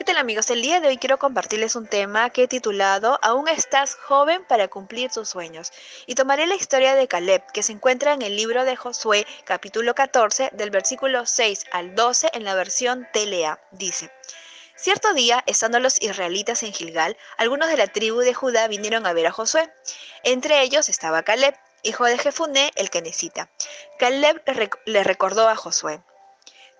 ¿Qué tal amigos? El día de hoy quiero compartirles un tema que he titulado Aún estás joven para cumplir tus sueños. Y tomaré la historia de Caleb, que se encuentra en el libro de Josué, capítulo 14, del versículo 6 al 12 en la versión TLA. Dice, Cierto día, estando los israelitas en Gilgal, algunos de la tribu de Judá vinieron a ver a Josué. Entre ellos estaba Caleb, hijo de Jefuné, el necesita. Caleb le recordó a Josué,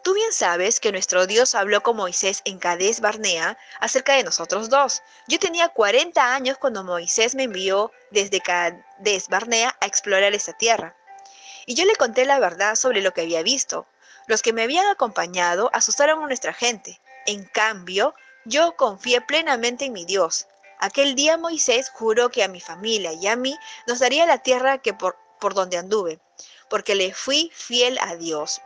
Tú bien sabes que nuestro Dios habló con Moisés en Cades Barnea acerca de nosotros dos. Yo tenía 40 años cuando Moisés me envió desde Cades Barnea a explorar esta tierra. Y yo le conté la verdad sobre lo que había visto. Los que me habían acompañado asustaron a nuestra gente. En cambio, yo confié plenamente en mi Dios. Aquel día Moisés juró que a mi familia y a mí nos daría la tierra que por, por donde anduve, porque le fui fiel a Dios.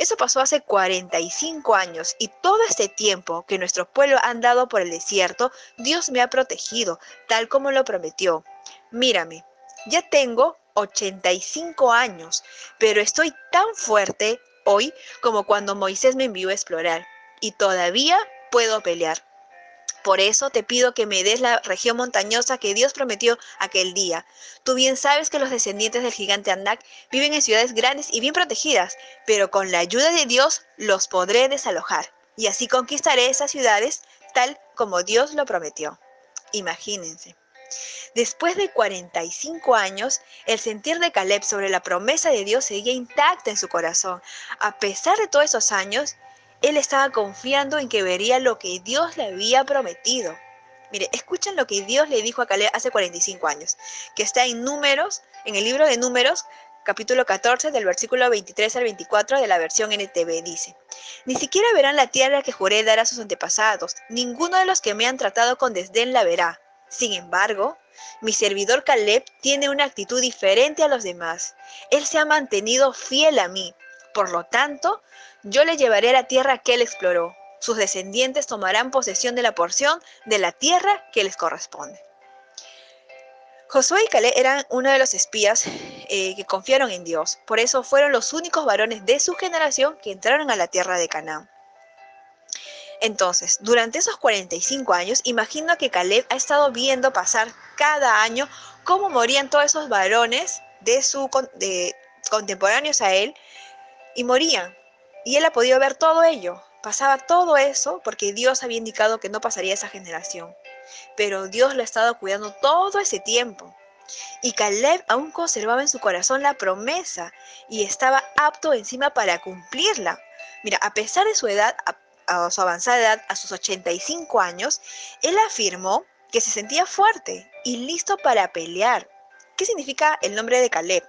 Eso pasó hace 45 años y todo este tiempo que nuestro pueblo ha andado por el desierto, Dios me ha protegido, tal como lo prometió. Mírame, ya tengo 85 años, pero estoy tan fuerte hoy como cuando Moisés me envió a explorar y todavía puedo pelear. Por eso te pido que me des la región montañosa que Dios prometió aquel día. Tú bien sabes que los descendientes del gigante Anak viven en ciudades grandes y bien protegidas, pero con la ayuda de Dios los podré desalojar. Y así conquistaré esas ciudades tal como Dios lo prometió. Imagínense. Después de 45 años, el sentir de Caleb sobre la promesa de Dios seguía intacta en su corazón. A pesar de todos esos años, él estaba confiando en que vería lo que Dios le había prometido. Mire, escuchen lo que Dios le dijo a Caleb hace 45 años, que está en Números, en el libro de Números, capítulo 14, del versículo 23 al 24 de la versión NTV, dice, Ni siquiera verán la tierra que juré dar a sus antepasados, ninguno de los que me han tratado con desdén la verá. Sin embargo, mi servidor Caleb tiene una actitud diferente a los demás. Él se ha mantenido fiel a mí. Por lo tanto, yo le llevaré la tierra que él exploró. Sus descendientes tomarán posesión de la porción de la tierra que les corresponde. Josué y Caleb eran uno de los espías eh, que confiaron en Dios. Por eso fueron los únicos varones de su generación que entraron a la tierra de Canaán. Entonces, durante esos 45 años, imagino que Caleb ha estado viendo pasar cada año cómo morían todos esos varones de su de, contemporáneos a él y morían. Y él ha podido ver todo ello. Pasaba todo eso porque Dios había indicado que no pasaría esa generación. Pero Dios lo ha estado cuidando todo ese tiempo. Y Caleb aún conservaba en su corazón la promesa y estaba apto encima para cumplirla. Mira, a pesar de su edad, a, su avanzada edad, a sus 85 años, él afirmó que se sentía fuerte y listo para pelear. ¿Qué significa el nombre de Caleb?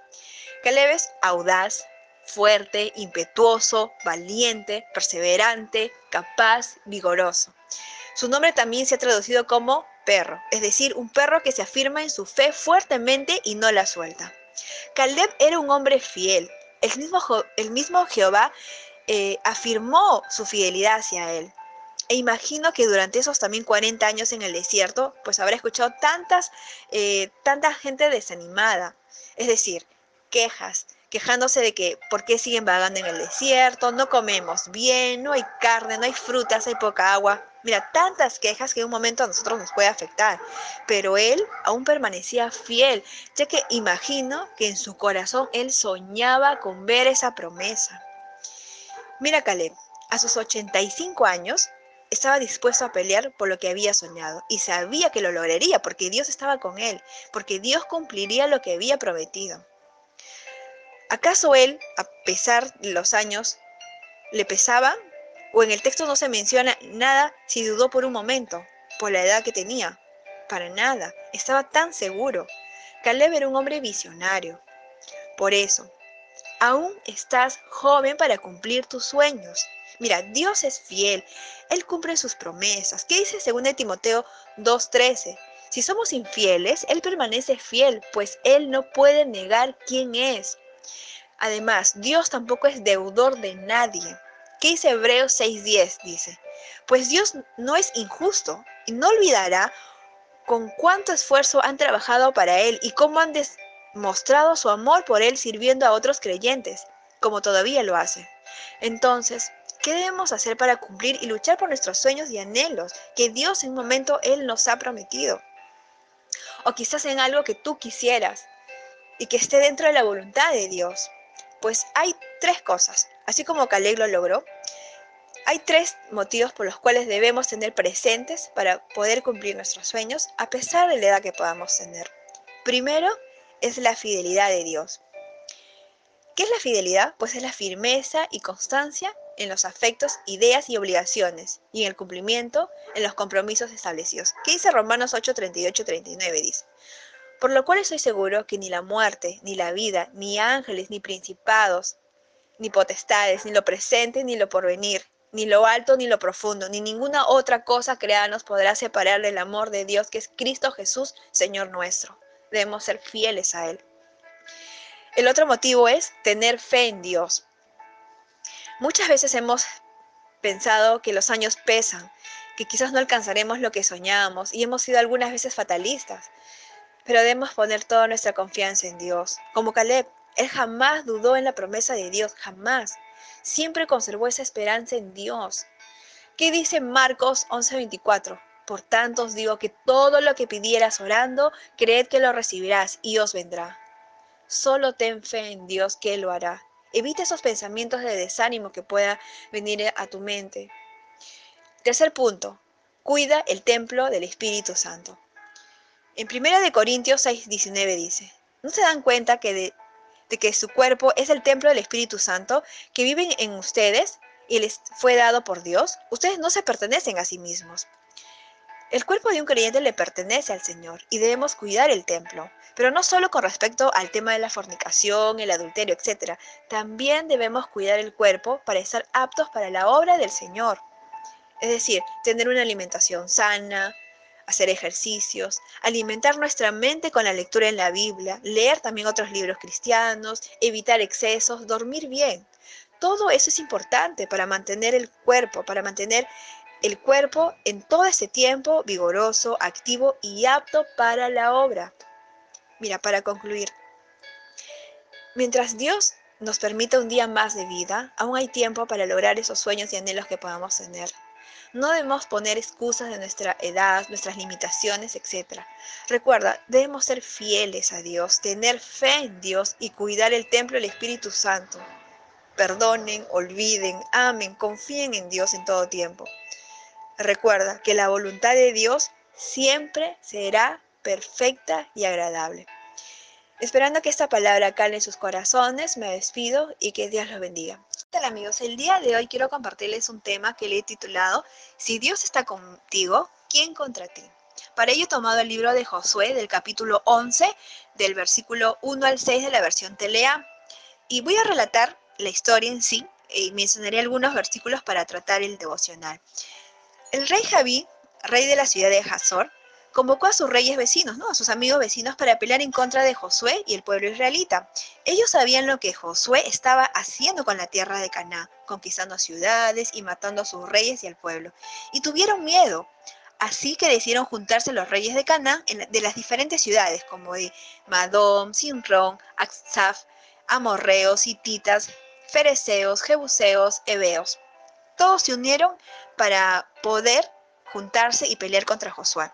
Caleb es audaz, fuerte, impetuoso, valiente, perseverante, capaz, vigoroso. Su nombre también se ha traducido como perro, es decir, un perro que se afirma en su fe fuertemente y no la suelta. Caleb era un hombre fiel. El mismo, el mismo Jehová eh, afirmó su fidelidad hacia él. E imagino que durante esos también 40 años en el desierto, pues habrá escuchado tantas, eh, tanta gente desanimada. Es decir, quejas, quejándose de que por qué siguen vagando en el desierto, no comemos bien, no hay carne, no hay frutas, hay poca agua. Mira, tantas quejas que en un momento a nosotros nos puede afectar, pero él aún permanecía fiel, ya que imagino que en su corazón él soñaba con ver esa promesa. Mira, Caleb, a sus 85 años estaba dispuesto a pelear por lo que había soñado y sabía que lo lograría porque Dios estaba con él, porque Dios cumpliría lo que había prometido. ¿Acaso él, a pesar de los años, le pesaba? ¿O en el texto no se menciona nada si dudó por un momento, por la edad que tenía? Para nada, estaba tan seguro. Caleb era un hombre visionario. Por eso, aún estás joven para cumplir tus sueños. Mira, Dios es fiel, Él cumple sus promesas. ¿Qué dice 2 Timoteo 2.13? Si somos infieles, Él permanece fiel, pues Él no puede negar quién es. Además, Dios tampoco es deudor de nadie. ¿Qué dice Hebreos 6:10? Dice, pues Dios no es injusto y no olvidará con cuánto esfuerzo han trabajado para Él y cómo han demostrado su amor por Él sirviendo a otros creyentes, como todavía lo hace. Entonces, ¿Qué debemos hacer para cumplir y luchar por nuestros sueños y anhelos que Dios en un momento Él nos ha prometido? O quizás en algo que tú quisieras y que esté dentro de la voluntad de Dios. Pues hay tres cosas, así como Caleb lo logró, hay tres motivos por los cuales debemos tener presentes para poder cumplir nuestros sueños a pesar de la edad que podamos tener. Primero es la fidelidad de Dios. ¿Qué es la fidelidad? Pues es la firmeza y constancia en los afectos, ideas y obligaciones, y en el cumplimiento en los compromisos establecidos. ¿Qué dice Romanos 8, 38, 39? Dice, por lo cual estoy seguro que ni la muerte, ni la vida, ni ángeles, ni principados, ni potestades, ni lo presente, ni lo porvenir, ni lo alto, ni lo profundo, ni ninguna otra cosa creada nos podrá separar del amor de Dios que es Cristo Jesús, Señor nuestro. Debemos ser fieles a Él. El otro motivo es tener fe en Dios. Muchas veces hemos pensado que los años pesan, que quizás no alcanzaremos lo que soñábamos y hemos sido algunas veces fatalistas, pero debemos poner toda nuestra confianza en Dios. Como Caleb, él jamás dudó en la promesa de Dios, jamás. Siempre conservó esa esperanza en Dios. ¿Qué dice Marcos 11:24? Por tanto os digo que todo lo que pidieras orando, creed que lo recibirás y os vendrá. Solo ten fe en Dios que lo hará. Evita esos pensamientos de desánimo que pueda venir a tu mente. Tercer punto, cuida el templo del Espíritu Santo. En 1 Corintios 6, 19 dice, ¿no se dan cuenta que de, que su cuerpo es el templo del Espíritu Santo que vive en ustedes y les fue dado por Dios? Ustedes no se pertenecen a sí mismos. El cuerpo de un creyente le pertenece al Señor y debemos cuidar el templo, pero no solo con respecto al tema de la fornicación, el adulterio, etc. También debemos cuidar el cuerpo para estar aptos para la obra del Señor. Es decir, tener una alimentación sana, hacer ejercicios, alimentar nuestra mente con la lectura en la Biblia, leer también otros libros cristianos, evitar excesos, dormir bien. Todo eso es importante para mantener el cuerpo, para mantener el cuerpo en todo ese tiempo vigoroso, activo y apto para la obra. Mira, para concluir, mientras Dios nos permita un día más de vida, aún hay tiempo para lograr esos sueños y anhelos que podamos tener. No debemos poner excusas de nuestra edad, nuestras limitaciones, etc. Recuerda, debemos ser fieles a Dios, tener fe en Dios y cuidar el templo del Espíritu Santo. Perdonen, olviden, amen, confíen en Dios en todo tiempo. Recuerda que la voluntad de Dios siempre será perfecta y agradable. Esperando que esta palabra cale en sus corazones, me despido y que Dios los bendiga. Hola amigos? El día de hoy quiero compartirles un tema que le he titulado Si Dios está contigo, ¿quién contra ti? Para ello he tomado el libro de Josué del capítulo 11, del versículo 1 al 6 de la versión Telea, y voy a relatar la historia en sí y mencionaré algunos versículos para tratar el devocional. El rey Javí, rey de la ciudad de Hazor, convocó a sus reyes vecinos, ¿no? a sus amigos vecinos, para pelear en contra de Josué y el pueblo israelita. Ellos sabían lo que Josué estaba haciendo con la tierra de Caná, conquistando ciudades y matando a sus reyes y al pueblo. Y tuvieron miedo. Así que decidieron juntarse los reyes de Caná de las diferentes ciudades, como de Madom, Sinrón, Aksaf, Amorreos, Hititas, Fereceos, Jebuseos, Heveos. Todos se unieron para poder juntarse y pelear contra Josué.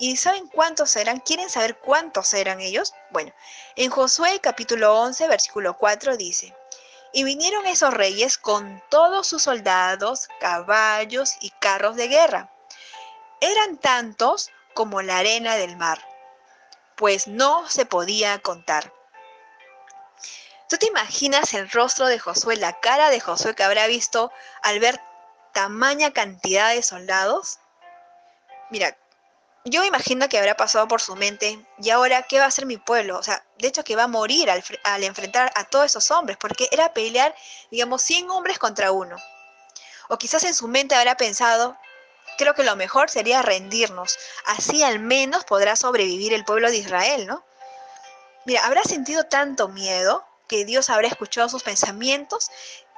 ¿Y saben cuántos eran? ¿Quieren saber cuántos eran ellos? Bueno, en Josué capítulo 11, versículo 4 dice, y vinieron esos reyes con todos sus soldados, caballos y carros de guerra. Eran tantos como la arena del mar, pues no se podía contar. ¿Tú te imaginas el rostro de Josué, la cara de Josué que habrá visto al ver tamaña cantidad de soldados? Mira, yo imagino que habrá pasado por su mente, ¿y ahora qué va a hacer mi pueblo? O sea, de hecho que va a morir al, enfrentar a todos esos hombres, porque era pelear, digamos, 100 hombres contra uno. O quizás en su mente habrá pensado, creo que lo mejor sería rendirnos, así al menos podrá sobrevivir el pueblo de Israel, ¿no? Mira, habrá sentido tanto miedo que Dios habrá escuchado sus pensamientos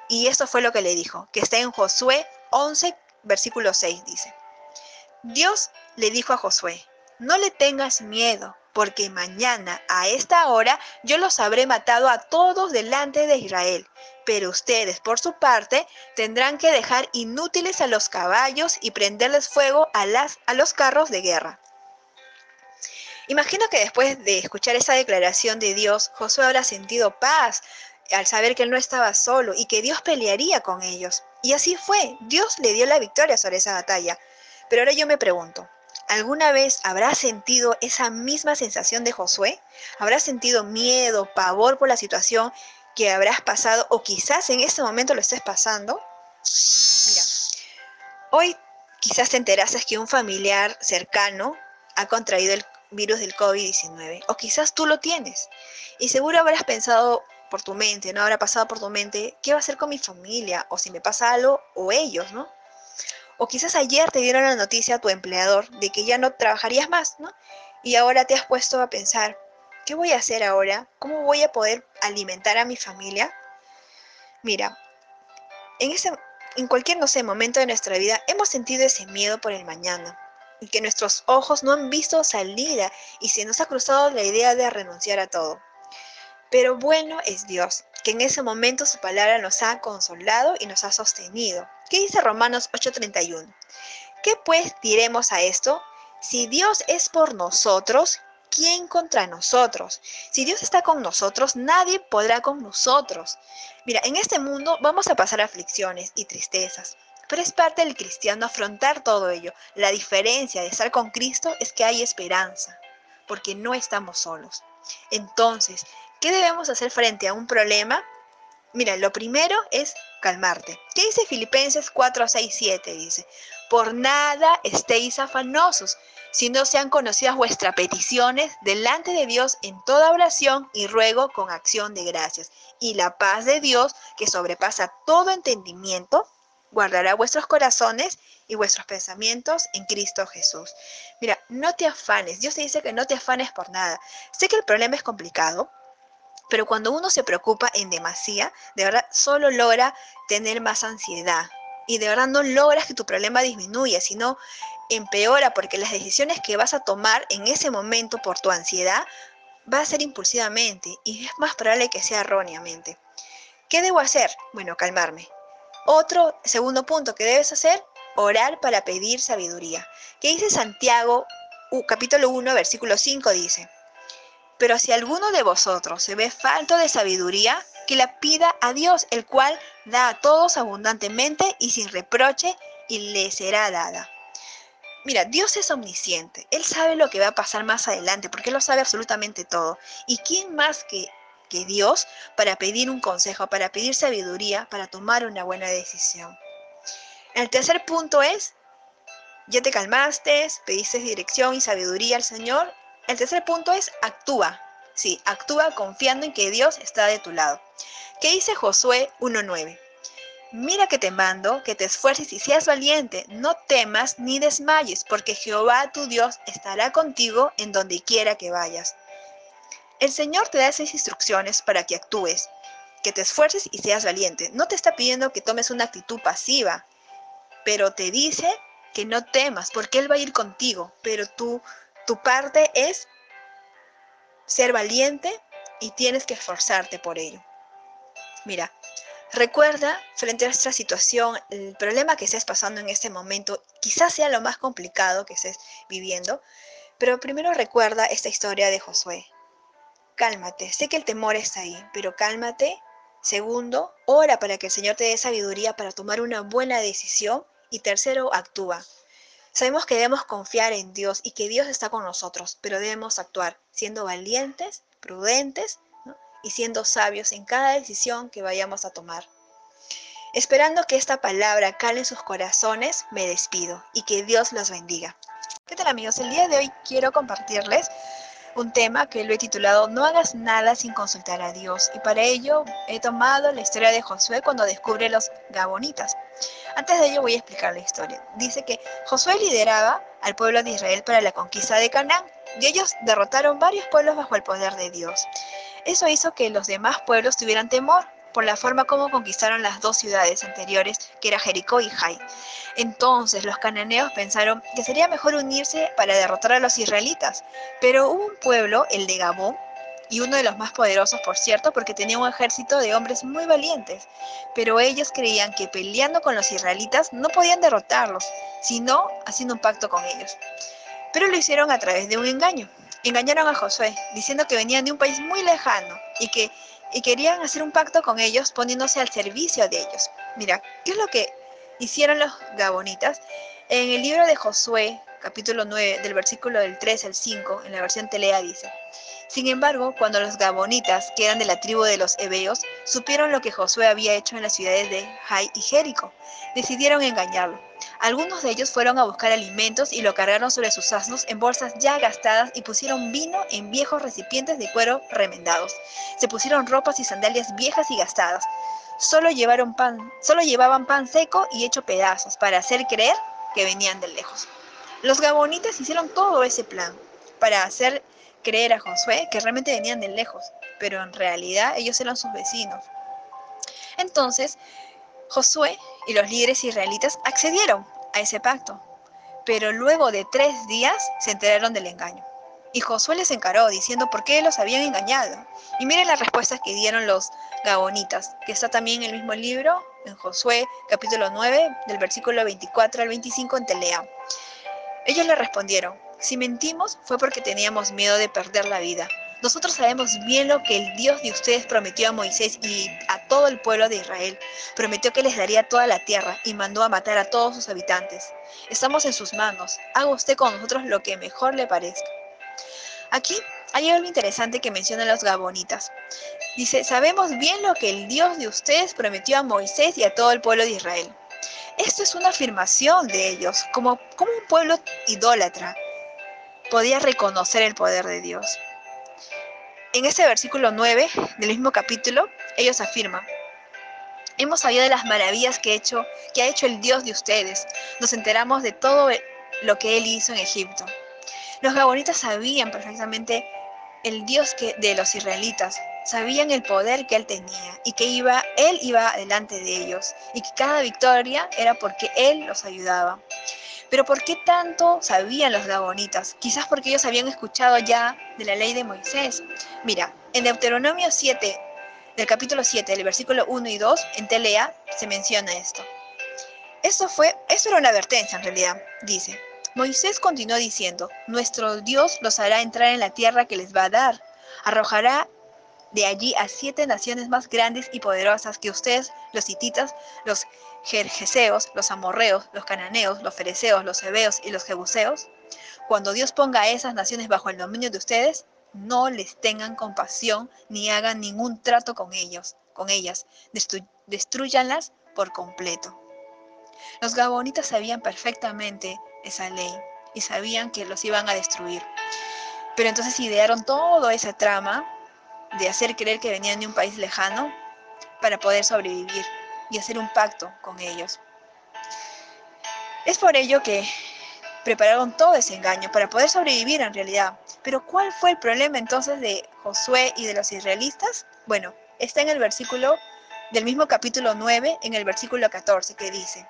y esto fue lo que le dijo, que está en Josué 11, versículo 6, dice. Dios le dijo a Josué, no le tengas miedo, porque mañana a esta hora yo los habré matado a todos delante de Israel. Pero ustedes, por su parte, tendrán que dejar inútiles a los caballos y prenderles fuego a, las, a los carros de guerra. Imagino que después de escuchar esa declaración de Dios, Josué habrá sentido paz al saber que él no estaba solo y que Dios pelearía con ellos. Y así fue, Dios le dio la victoria sobre esa batalla. Pero ahora yo me pregunto, ¿alguna vez habrá sentido esa misma sensación de Josué? ¿Habrá sentido miedo, pavor por la situación que habrás pasado o quizás en este momento lo estés pasando? Mira, hoy quizás te enteraste que un familiar cercano ha contraído el virus del COVID-19 o quizás tú lo tienes y seguro habrás pensado por tu mente, no habrá pasado por tu mente, ¿qué va a hacer con mi familia? O si me pasa algo, o ellos, ¿no? O quizás ayer te dieron la noticia a tu empleador de que ya no trabajarías más, ¿no? Y ahora te has puesto a pensar, ¿qué voy a hacer ahora? ¿Cómo voy a poder alimentar a mi familia? Mira, en, ese, en cualquier, no sé, momento de nuestra vida hemos sentido ese miedo por el mañana y que nuestros ojos no han visto salida y se nos ha cruzado la idea de renunciar a todo. Pero bueno es Dios, que en ese momento su palabra nos ha consolado y nos ha sostenido. ¿Qué dice Romanos 8:31? ¿Qué pues diremos a esto? Si Dios es por nosotros, ¿quién contra nosotros? Si Dios está con nosotros, nadie podrá con nosotros. Mira, en este mundo vamos a pasar aflicciones y tristezas, pero es parte del cristiano afrontar todo ello. La diferencia de estar con Cristo es que hay esperanza, porque no estamos solos. Entonces, ¿qué debemos hacer frente a un problema? Mira, lo primero es calmarte. ¿Qué dice Filipenses 4, 6, 7? Dice, por nada estéis afanosos, sino sean conocidas vuestras peticiones delante de Dios en toda oración y ruego con acción de gracias. Y la paz de Dios, que sobrepasa todo entendimiento, guardará vuestros corazones y vuestros pensamientos en Cristo Jesús. Mira, no te afanes. Dios te dice que no te afanes por nada. Sé que el problema es complicado, pero cuando uno se preocupa en demasía, de verdad solo logra tener más ansiedad. Y de verdad no logras que tu problema disminuya, sino empeora porque las decisiones que vas a tomar en ese momento por tu ansiedad va a ser impulsivamente y es más probable que sea erróneamente. ¿Qué debo hacer? Bueno, calmarme. Otro segundo punto que debes hacer, orar para pedir sabiduría. ¿Qué dice Santiago capítulo 1, versículo 5 dice? Pero si alguno de vosotros se ve falto de sabiduría, que la pida a Dios, el cual da a todos abundantemente y sin reproche, y le será dada. Mira, Dios es omnisciente. Él sabe lo que va a pasar más adelante, porque Él lo sabe absolutamente todo. ¿Y quién más que, que Dios para pedir un consejo, para pedir sabiduría, para tomar una buena decisión? El tercer punto es, ya te calmaste, pediste dirección y sabiduría al Señor, el tercer punto es actúa. Sí, actúa confiando en que Dios está de tu lado. ¿Qué dice Josué 1.9? Mira que te mando, que te esfuerces y seas valiente, no temas ni desmayes, porque Jehová tu Dios estará contigo en donde quiera que vayas. El Señor te da esas instrucciones para que actúes, que te esfuerces y seas valiente. No te está pidiendo que tomes una actitud pasiva, pero te dice que no temas, porque Él va a ir contigo, pero tú tu parte es ser valiente y tienes que esforzarte por ello. Mira, recuerda frente a esta situación, el problema que estés pasando en este momento quizás sea lo más complicado que estés viviendo, pero primero recuerda esta historia de Josué. Cálmate, sé que el temor está ahí, pero cálmate. Segundo, ora para que el Señor te dé sabiduría para tomar una buena decisión. Y tercero, actúa. Sabemos que debemos confiar en Dios y que Dios está con nosotros, pero debemos actuar siendo valientes, prudentes y siendo sabios en cada decisión que vayamos a tomar. Esperando que esta palabra cale en sus corazones, me despido y que Dios los bendiga. ¿Qué tal amigos? El día de hoy quiero compartirles un tema que lo he titulado No hagas nada sin consultar a Dios. Y para ello he tomado la historia de Josué cuando descubre los Gabonitas. Antes de ello voy a explicar la historia. Dice que Josué lideraba al pueblo de Israel para la conquista de Canaán y ellos derrotaron varios pueblos bajo el poder de Dios. Eso hizo que los demás pueblos tuvieran temor por la forma como conquistaron las dos ciudades anteriores, que era Jericó y Jai. Entonces los cananeos pensaron que sería mejor unirse para derrotar a los israelitas, pero hubo un pueblo, el de Gabón, y uno de los más poderosos, por cierto, porque tenía un ejército de hombres muy valientes, pero ellos creían que peleando con los israelitas no podían derrotarlos, sino haciendo un pacto con ellos. Pero lo hicieron a través de un engaño. Engañaron a Josué, diciendo que venían de un país muy lejano y que y querían hacer un pacto con ellos poniéndose al servicio de ellos. Mira, ¿qué es lo que hicieron los gabonitas? En el libro de Josué, capítulo 9, del versículo del 3 al 5, en la versión Telea dice, sin embargo, cuando los gabonitas, que eran de la tribu de los hebeos, supieron lo que Josué había hecho en las ciudades de Jai y Jericó, decidieron engañarlo. Algunos de ellos fueron a buscar alimentos y lo cargaron sobre sus asnos en bolsas ya gastadas y pusieron vino en viejos recipientes de cuero remendados. Se pusieron ropas y sandalias viejas y gastadas. Solo llevaron pan, solo llevaban pan seco y hecho pedazos para hacer creer que venían de lejos. Los gabonitas hicieron todo ese plan para hacer creer a Josué que realmente venían de lejos, pero en realidad ellos eran sus vecinos. Entonces, Josué y los líderes israelitas accedieron a ese pacto, pero luego de tres días se enteraron del engaño. Y Josué les encaró diciendo por qué los habían engañado. Y miren las respuestas que dieron los gabonitas, que está también en el mismo libro, en Josué capítulo 9, del versículo 24 al 25 en Telea. Ellos le respondieron, si mentimos fue porque teníamos miedo de perder la vida. Nosotros sabemos bien lo que el Dios de ustedes prometió a Moisés y a todo el pueblo de Israel. Prometió que les daría toda la tierra y mandó a matar a todos sus habitantes. Estamos en sus manos. Haga usted con nosotros lo que mejor le parezca. Aquí hay algo interesante que mencionan los gabonitas. Dice, sabemos bien lo que el Dios de ustedes prometió a Moisés y a todo el pueblo de Israel. Esto es una afirmación de ellos, como, como un pueblo idólatra podía reconocer el poder de Dios. En este versículo 9 del mismo capítulo, ellos afirman, hemos sabido de las maravillas que, ha hecho el Dios de ustedes. Nos enteramos de todo lo que Él hizo en Egipto. Los gabonitas sabían perfectamente el Dios que, de los israelitas, sabían el poder que Él tenía y que iba, Él iba delante de ellos y que cada victoria era porque Él los ayudaba. Pero ¿por qué tanto sabían los gabonitas? Quizás porque ellos habían escuchado ya de la ley de Moisés. Mira, en Deuteronomio 7, del capítulo 7, del versículo 1 y 2, en Telea, se menciona esto. Eso fue, eso era una advertencia en realidad, dice. Moisés continuó diciendo, nuestro Dios los hará entrar en la tierra que les va a dar. Arrojará de allí a siete naciones más grandes y poderosas que ustedes, los hititas, los jerjeseos, los amorreos, los cananeos, los fereceos, los hebeos y los jebuseos, cuando Dios ponga a esas naciones bajo el dominio de ustedes, no les tengan compasión ni hagan ningún trato con ellos, con ellas, destruyanlas por completo. Los gabonitas sabían perfectamente esa ley y sabían que los iban a destruir. Pero entonces idearon toda esa trama de hacer creer que venían de un país lejano para poder sobrevivir y hacer un pacto con ellos. Es por ello que prepararon todo ese engaño para poder sobrevivir en realidad. Pero ¿cuál fue el problema entonces de Josué y de los israelitas? Bueno, está en el versículo del mismo capítulo 9, en el versículo 14, que dice,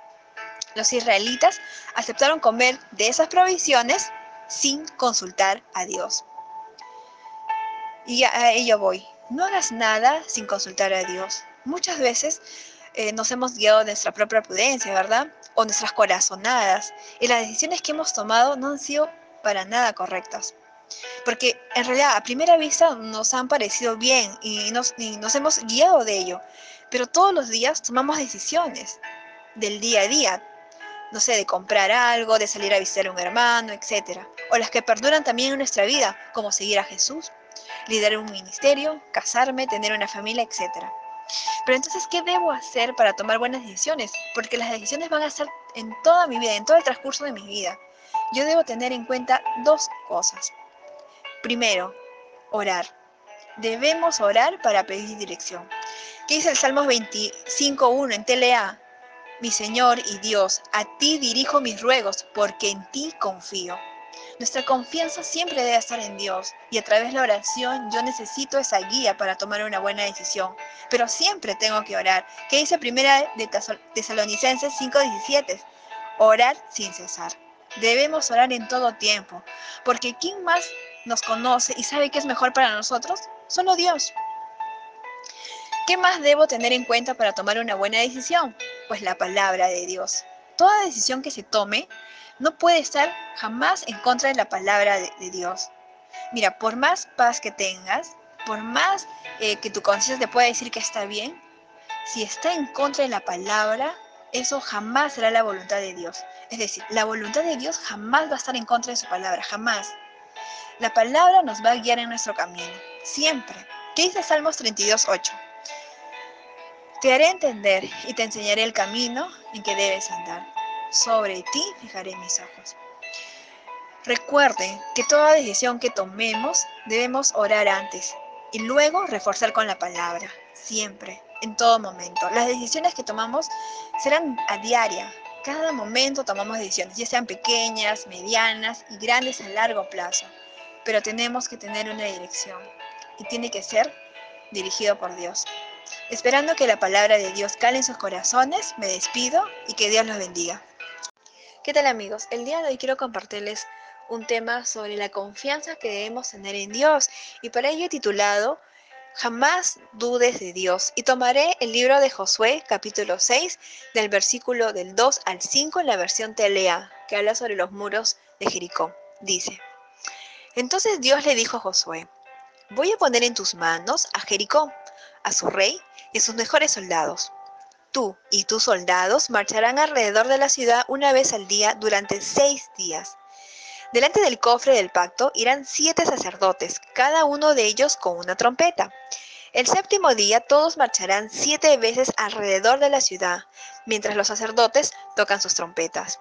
los israelitas aceptaron comer de esas provisiones sin consultar a Dios. Y a ello voy. No hagas nada sin consultar a Dios. Muchas veces eh, nos hemos guiado de nuestra propia prudencia, ¿verdad? O nuestras corazonadas. Y las decisiones que hemos tomado no han sido para nada correctas. Porque en realidad a primera vista nos han parecido bien y nos, y nos hemos guiado de ello. Pero todos los días tomamos decisiones del día a día. No sé, de comprar algo, de salir a visitar a un hermano, etc. O las que perduran también en nuestra vida, como seguir a Jesús liderar un ministerio, casarme, tener una familia, etc. Pero entonces, ¿qué debo hacer para tomar buenas decisiones? Porque las decisiones van a ser en toda mi vida, en todo el transcurso de mi vida. Yo debo tener en cuenta dos cosas. Primero, orar. Debemos orar para pedir dirección. ¿Qué dice el Salmos 25.1 en TLA? Mi Señor y Dios, a ti dirijo mis ruegos, porque en ti confío. Nuestra confianza siempre debe estar en Dios y a través de la oración yo necesito esa guía para tomar una buena decisión. Pero siempre tengo que orar. ¿Qué dice primera de Tesalonicenses 5:17? Orar sin cesar. Debemos orar en todo tiempo, porque ¿quién más nos conoce y sabe qué es mejor para nosotros? Solo Dios. ¿Qué más debo tener en cuenta para tomar una buena decisión? Pues la palabra de Dios. Toda decisión que se tome no puede estar jamás en contra de la palabra de, Dios. Mira, por más paz que tengas, por más eh, que tu conciencia te pueda decir que está bien, si está en contra de la palabra, eso jamás será la voluntad de Dios. Es decir, la voluntad de Dios jamás va a estar en contra de su palabra, jamás. La palabra nos va a guiar en nuestro camino, siempre. ¿Qué dice Salmos 32, 8? Te haré entender y te enseñaré el camino en que debes andar. Sobre ti fijaré mis ojos. Recuerde que toda decisión que tomemos debemos orar antes y luego reforzar con la palabra, siempre en todo momento. Las decisiones que tomamos serán a diaria. Cada momento tomamos decisiones, ya sean pequeñas, medianas y grandes a largo plazo. Pero tenemos que tener una dirección y tiene que ser dirigido por Dios. Esperando que la palabra de Dios cale en sus corazones, me despido y que Dios los bendiga. ¿Qué tal amigos? El día de hoy quiero compartirles un tema sobre la confianza que debemos tener en Dios y para ello he titulado Jamás dudes de Dios. Y tomaré el libro de Josué, capítulo 6, del versículo del 2 al 5 en la versión Telea, que habla sobre los muros de Jericó. Dice, entonces Dios le dijo a Josué, voy a poner en tus manos a Jericó, a su rey y a sus mejores soldados. Tú y tus soldados marcharán alrededor de la ciudad una vez al día durante seis días. Delante del cofre del pacto irán siete sacerdotes, cada uno de ellos con una trompeta. El séptimo día todos marcharán siete veces alrededor de la ciudad, mientras los sacerdotes tocan sus trompetas.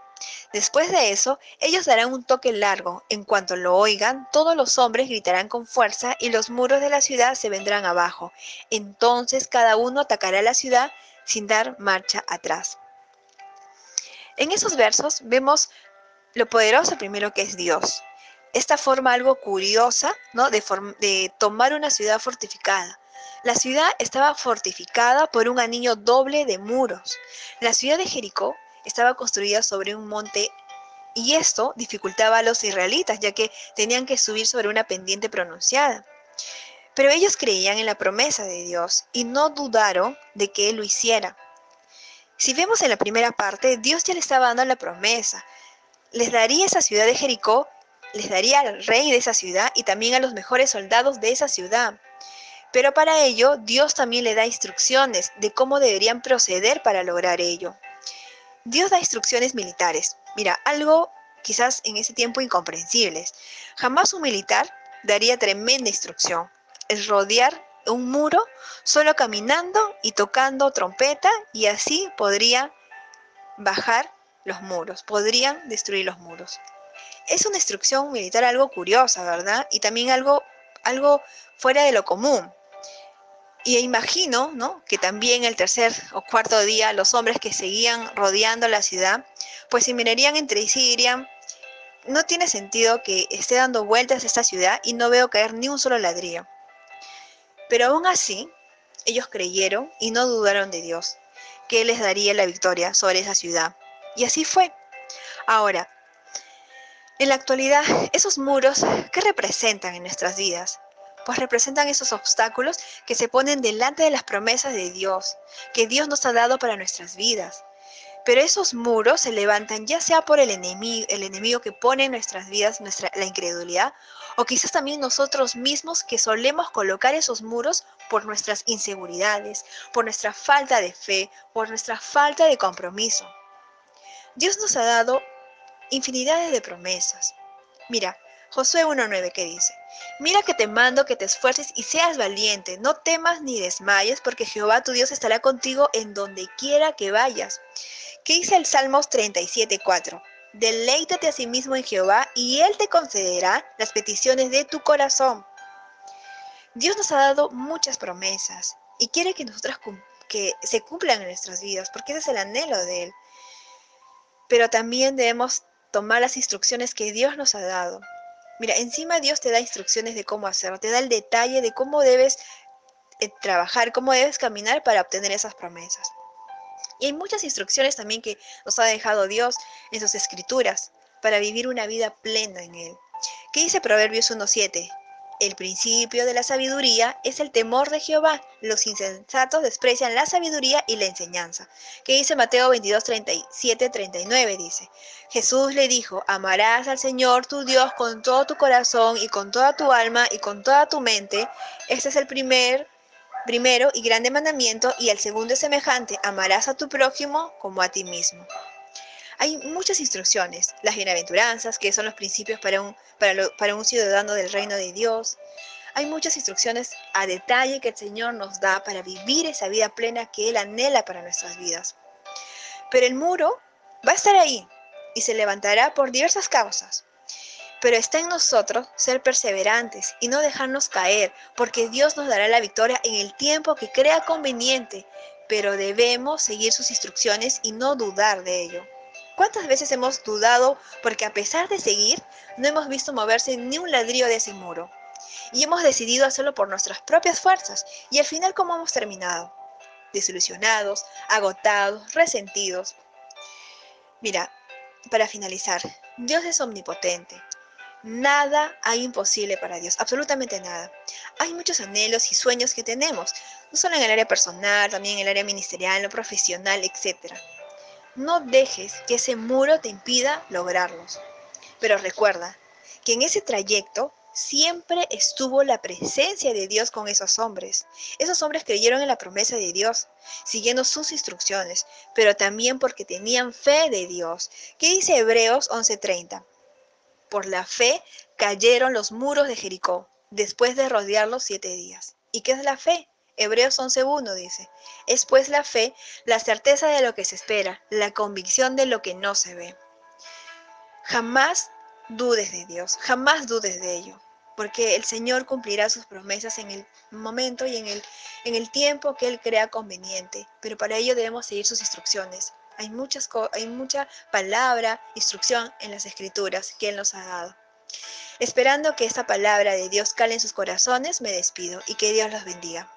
Después de eso, ellos darán un toque largo. En cuanto lo oigan, todos los hombres gritarán con fuerza y los muros de la ciudad se vendrán abajo. Entonces cada uno atacará la ciudad sin dar marcha atrás. En esos versos vemos lo poderoso primero que es Dios. Esta forma algo curiosa, ¿no? De, de tomar una ciudad fortificada. La ciudad estaba fortificada por un anillo doble de muros. La ciudad de Jericó estaba construida sobre un monte y esto dificultaba a los israelitas, ya que tenían que subir sobre una pendiente pronunciada. Pero ellos creían en la promesa de Dios y no dudaron de que Él lo hiciera. Si vemos en la primera parte, Dios ya le estaba dando la promesa, les daría esa ciudad de Jericó, les daría al rey de esa ciudad y también a los mejores soldados de esa ciudad. Pero para ello, Dios también le da instrucciones de cómo deberían proceder para lograr ello. Dios da instrucciones militares. Mira, algo quizás en ese tiempo incomprensibles. Jamás un militar daría tremenda instrucción. Es rodear un muro solo caminando y tocando trompeta y así podría bajar los muros, podrían destruir los muros. Es una instrucción militar algo curiosa, ¿verdad? Y también algo, algo fuera de lo común. Y imagino, ¿no? Que también el tercer o cuarto día los hombres que seguían rodeando la ciudad, pues se mirarían entre sí y dirían, no tiene sentido que esté dando vueltas esta ciudad y no veo caer ni un solo ladrillo. Pero aún así, ellos creyeron y no dudaron de Dios, que Él les daría la victoria sobre esa ciudad. Y así fue. Ahora, en la actualidad, esos muros, ¿qué representan en nuestras vidas? Pues representan esos obstáculos que se ponen delante de las promesas de Dios, que Dios nos ha dado para nuestras vidas. Pero esos muros se levantan ya sea por el enemigo, el enemigo que pone en nuestras vidas nuestra, la incredulidad, o quizás también nosotros mismos que solemos colocar esos muros por nuestras inseguridades, por nuestra falta de fe, por nuestra falta de compromiso. Dios nos ha dado infinidades de promesas. Mira, Josué 1.9 que dice, Mira que te mando que te esfuerces y seas valiente, no temas ni desmayes, porque Jehová tu Dios estará contigo en donde quiera que vayas. ¿Qué dice el Salmos 37.4? Deleítate a sí mismo en Jehová y Él te concederá las peticiones de tu corazón. Dios nos ha dado muchas promesas y quiere que nosotras que se cumplan en nuestras vidas, porque ese es el anhelo de Él pero también debemos tomar las instrucciones que Dios nos ha dado. Mira, encima Dios te da instrucciones de cómo hacerlo, te da el detalle de cómo debes eh, trabajar, cómo debes caminar para obtener esas promesas. Y hay muchas instrucciones también que nos ha dejado Dios en sus escrituras para vivir una vida plena en Él. ¿Qué dice Proverbios 1.7? El principio de la sabiduría es el temor de Jehová. Los insensatos desprecian la sabiduría y la enseñanza. ¿Qué dice Mateo 22, 37, 39? Dice, Jesús le dijo, amarás al Señor tu Dios con todo tu corazón y con toda tu alma y con toda tu mente. Este es el primer primero y grande mandamiento y el segundo es semejante, amarás a tu prójimo como a ti mismo. Hay muchas instrucciones, las bienaventuranzas, que son los principios para un, ciudadano del reino de Dios. Hay muchas instrucciones a detalle que el Señor nos da para vivir esa vida plena que Él anhela para nuestras vidas. Pero el muro va a estar ahí y se levantará por diversas causas. Pero está en nosotros ser perseverantes y no dejarnos caer, porque Dios nos dará la victoria en el tiempo que crea conveniente, pero debemos seguir sus instrucciones y no dudar de ello. ¿Cuántas veces hemos dudado porque a pesar de seguir, no hemos visto moverse ni un ladrillo de ese muro? Y hemos decidido hacerlo por nuestras propias fuerzas. Y al final, ¿cómo hemos terminado? Desilusionados, agotados, resentidos. Mira, para finalizar, Dios es omnipotente. Nada hay imposible para Dios, absolutamente nada. Hay muchos anhelos y sueños que tenemos, no solo en el área personal, también en el área ministerial, lo profesional, etc. No dejes que ese muro te impida lograrlos. Pero recuerda que en ese trayecto siempre estuvo la presencia de Dios con esos hombres. Esos hombres creyeron en la promesa de Dios, siguiendo sus instrucciones, pero también porque tenían fe de Dios. ¿Qué dice Hebreos 11:30? Por la fe cayeron los muros de Jericó, después de rodearlos siete días. ¿Y qué es la fe? Hebreos 11.1 dice, es pues la fe, la certeza de lo que se espera, la convicción de lo que no se ve. Jamás dudes de Dios, jamás dudes de ello, porque el Señor cumplirá sus promesas en el momento y en el, en el tiempo que Él crea conveniente, pero para ello debemos seguir sus instrucciones. Hay, muchas, hay mucha palabra, instrucción en las escrituras que Él nos ha dado. Esperando que esta palabra de Dios cale en sus corazones, me despido y que Dios los bendiga.